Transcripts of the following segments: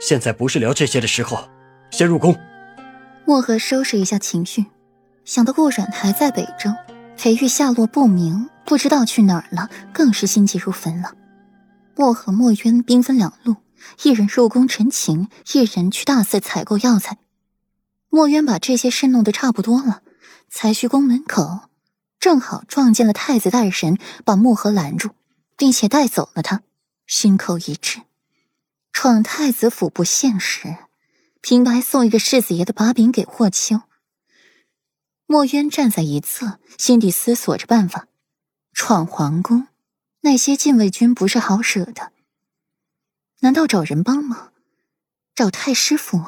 现在不是聊这些的时候，先入宫。墨河收拾一下情绪，想到顾阮还在北周，裴玉下落不明，不知道去哪儿了，更是心急如焚了。墨河、墨渊兵分两路，一人入宫陈情，一人去大寺采购药材。墨渊把这些事弄得差不多了，才去宫门口，正好撞见了太子大人，把墨河拦住，并且带走了他，心口一滞。闯太子府不现实，平白送一个世子爷的把柄给霍秋。墨渊站在一侧，心底思索着办法。闯皇宫，那些禁卫军不是好惹的。难道找人帮忙？找太师府？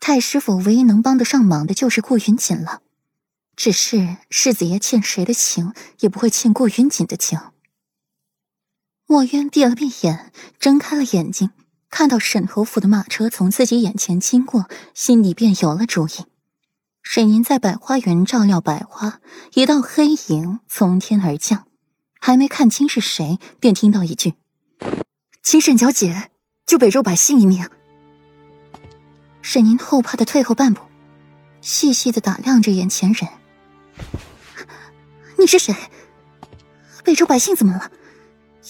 太师府唯一能帮得上忙的就是顾云锦了，只是世子爷欠谁的情，也不会欠顾云锦的情。墨渊闭了闭眼，睁开了眼睛，看到沈侯府的马车从自己眼前经过，心里便有了主意。沈银在百花园照料百花，一道黑影从天而降，还没看清是谁，便听到一句：“请沈小姐救北周百姓一命。”沈宁后怕的退后半步，细细的打量着眼前人：“你是谁？北周百姓怎么了？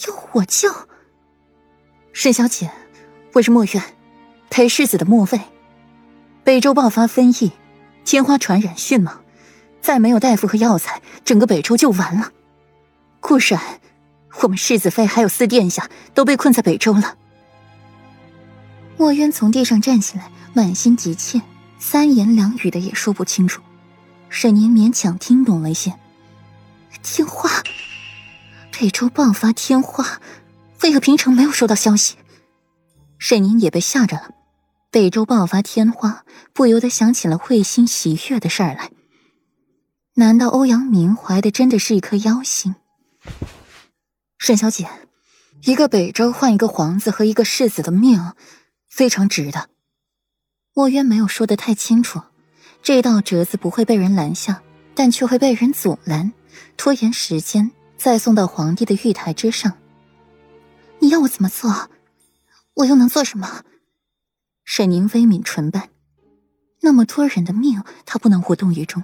要我救？”沈小姐，我是墨渊，裴世子的墨卫。北周爆发瘟疫，天花传染迅猛，再没有大夫和药材，整个北周就完了。顾然，我们世子妃还有四殿下都被困在北周了。墨渊从地上站起来。满心急切，三言两语的也说不清楚。沈宁勉强听懂了一些。天花，北周爆发天花，为何平城没有收到消息？沈宁也被吓着了。北周爆发天花，不由得想起了会心喜悦的事儿来。难道欧阳明怀的真的是一颗妖心？沈小姐，一个北周换一个皇子和一个世子的命，非常值的。墨渊没有说的太清楚，这道折子不会被人拦下，但却会被人阻拦，拖延时间，再送到皇帝的御台之上。你要我怎么做？我又能做什么？沈宁微抿唇瓣，那么多人的命，他不能无动于衷。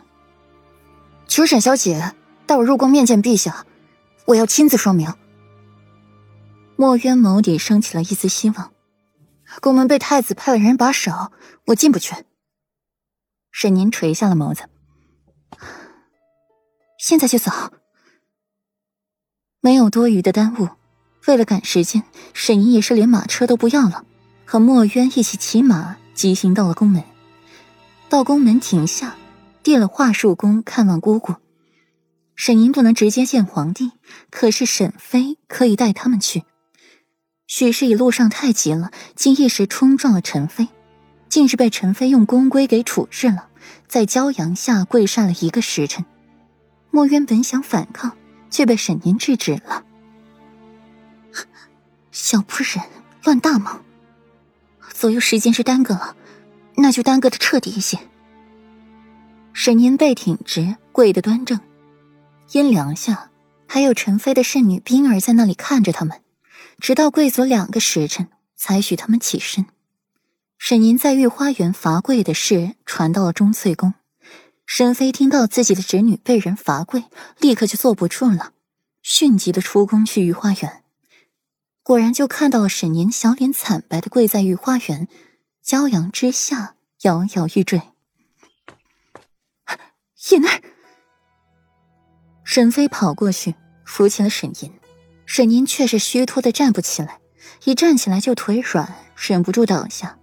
求沈小姐带我入宫面见陛下，我要亲自说明。墨渊眸底升起了一丝希望。宫门被太子派了人把守，我进不去。沈宁垂下了眸子，现在就走，没有多余的耽误。为了赶时间，沈宁也是连马车都不要了，和墨渊一起骑马急行到了宫门。到宫门停下，递了话术宫看望姑姑。沈宁不能直接见皇帝，可是沈妃可以带他们去。许是一路上太急了，竟一时冲撞了陈飞，竟是被陈飞用宫规给处置了，在骄阳下跪扇了一个时辰。墨渊本想反抗，却被沈宁制止了。小不忍乱大忙，左右时间是耽搁了，那就耽搁的彻底一些。沈宁背挺直，跪得端正，阴凉下还有陈飞的侍女冰儿在那里看着他们。直到跪足两个时辰，才许他们起身。沈宁在御花园罚跪的事传到了钟粹宫，沈妃听到自己的侄女被人罚跪，立刻就坐不住了，迅疾的出宫去御花园。果然就看到了沈宁小脸惨白的跪在御花园，骄阳之下摇摇欲坠。银儿，沈妃跑过去扶起了沈吟。沈宁却是虚脱的站不起来，一站起来就腿软，忍不住倒下。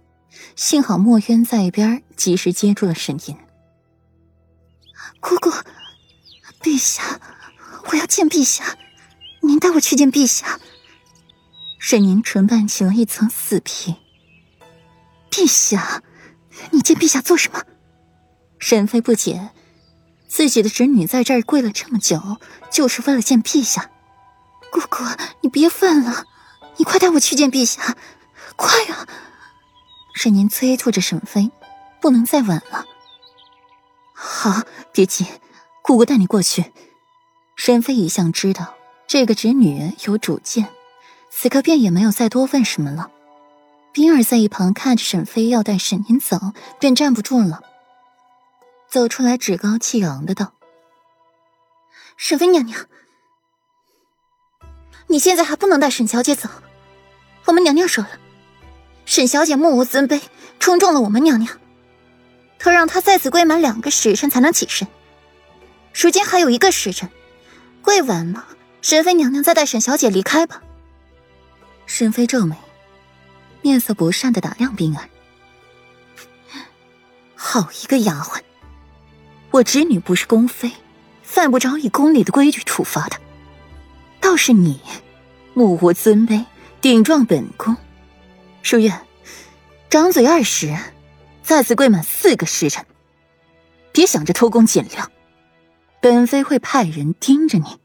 幸好墨渊在一边及时接住了沈吟。姑姑，陛下，我要见陛下，您带我去见陛下。沈宁唇瓣起了一层死皮。陛下，你见陛下做什么？沈妃不解，自己的侄女在这儿跪了这么久，就是为了见陛下。姑姑，你别犯了，你快带我去见陛下，快啊！沈宁催促着沈妃，不能再晚了。好，别急，姑姑带你过去。沈妃一向知道这个侄女有主见，此刻便也没有再多问什么了。冰儿在一旁看着沈飞要带沈宁走，便站不住了，走出来趾高气昂的道：“沈妃娘娘，你现在还不能带沈小姐走。我们娘娘说了，沈小姐目无尊卑，冲撞了我们娘娘，特让她在此跪满两个时辰才能起身。如今还有一个时辰，跪完了，沈妃娘娘再带沈小姐离开吧。”沈飞皱眉。面色不善的打量冰儿，好一个丫鬟！我侄女不是宫妃，犯不着以宫里的规矩处罚她。倒是你，目无尊卑，顶撞本宫。书月，掌嘴二十，再次跪满四个时辰，别想着偷工减料，本妃会派人盯着你。